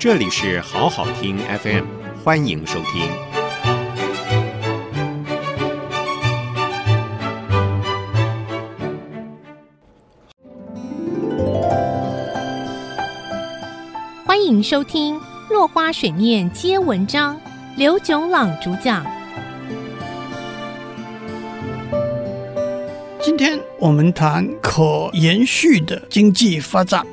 这里是好好听 FM，欢迎收听。欢迎收听《落花水面皆文章》，刘炯朗主讲。今天我们谈可延续的经济发展。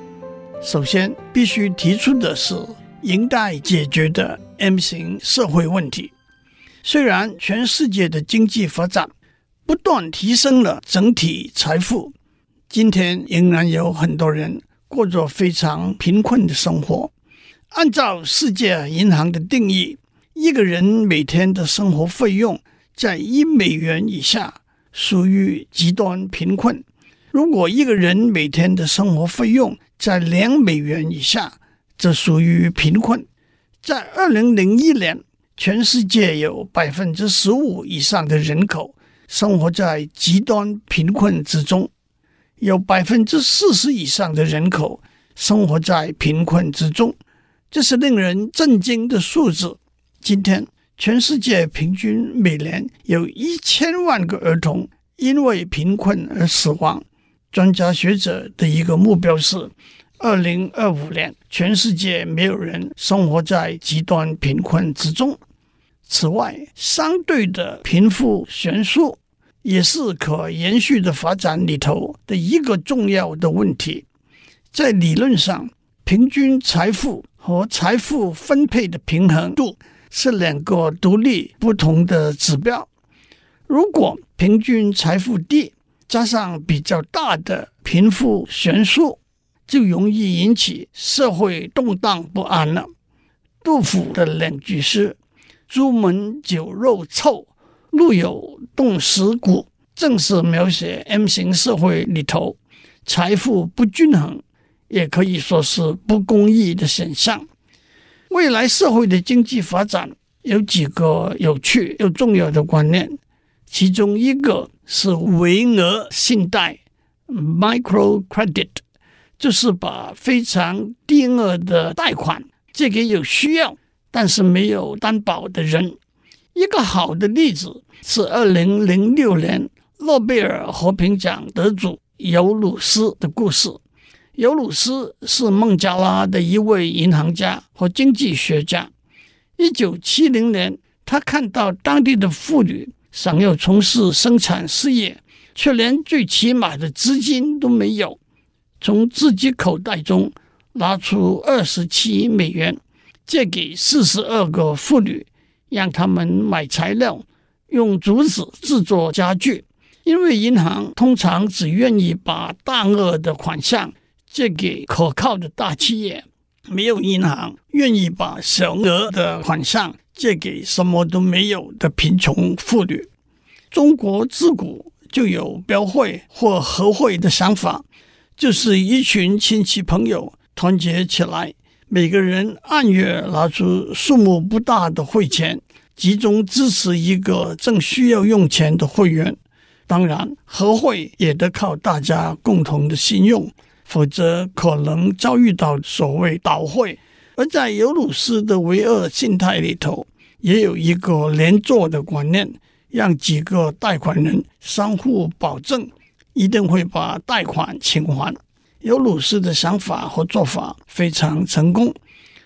首先，必须提出的是应待解决的 M 型社会问题。虽然全世界的经济发展不断提升了整体财富，今天仍然有很多人过着非常贫困的生活。按照世界银行的定义，一个人每天的生活费用在一美元以下，属于极端贫困。如果一个人每天的生活费用在两美元以下，则属于贫困。在二零零一年，全世界有百分之十五以上的人口生活在极端贫困之中，有百分之四十以上的人口生活在贫困之中，这是令人震惊的数字。今天，全世界平均每年有一千万个儿童因为贫困而死亡。专家学者的一个目标是，二零二五年全世界没有人生活在极端贫困之中。此外，相对的贫富悬殊也是可延续的发展里头的一个重要的问题。在理论上，平均财富和财富分配的平衡度是两个独立不同的指标。如果平均财富低，加上比较大的贫富悬殊，就容易引起社会动荡不安了。杜甫的两句诗：“朱门酒肉臭，路有冻死骨”，正是描写 M 型社会里头财富不均衡，也可以说是不公义的现象。未来社会的经济发展有几个有趣又重要的观念。其中一个是微额信贷 （microcredit），就是把非常低额的贷款借给有需要但是没有担保的人。一个好的例子是二零零六年诺贝尔和平奖得主尤鲁斯的故事。尤鲁斯是孟加拉的一位银行家和经济学家。一九七零年，他看到当地的妇女。想要从事生产事业，却连最起码的资金都没有，从自己口袋中拿出二十七美元，借给四十二个妇女，让他们买材料，用竹子制作家具。因为银行通常只愿意把大额的款项借给可靠的大企业，没有银行愿意把小额的款项。借给什么都没有的贫穷妇女。中国自古就有标会或合会的想法，就是一群亲戚朋友团结起来，每个人按月拿出数目不大的会钱，集中支持一个正需要用钱的会员。当然，合会也得靠大家共同的信用，否则可能遭遇到所谓倒会。而在尤鲁斯的微额信态里头，也有一个连坐的观念，让几个贷款人相互保证，一定会把贷款清还。尤鲁斯的想法和做法非常成功，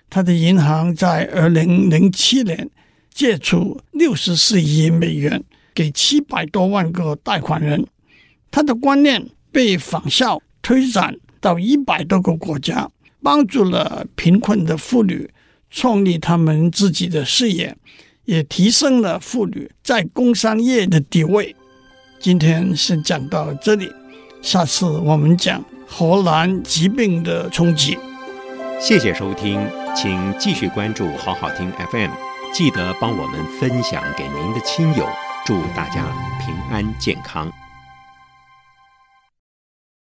他的银行在二零零七年借出六十四亿美元给七百多万个贷款人，他的观念被仿效推展到一百多个国家。帮助了贫困的妇女创立他们自己的事业，也提升了妇女在工商业的地位。今天先讲到这里，下次我们讲荷兰疾病的冲击。谢谢收听，请继续关注好好听 FM，记得帮我们分享给您的亲友，祝大家平安健康。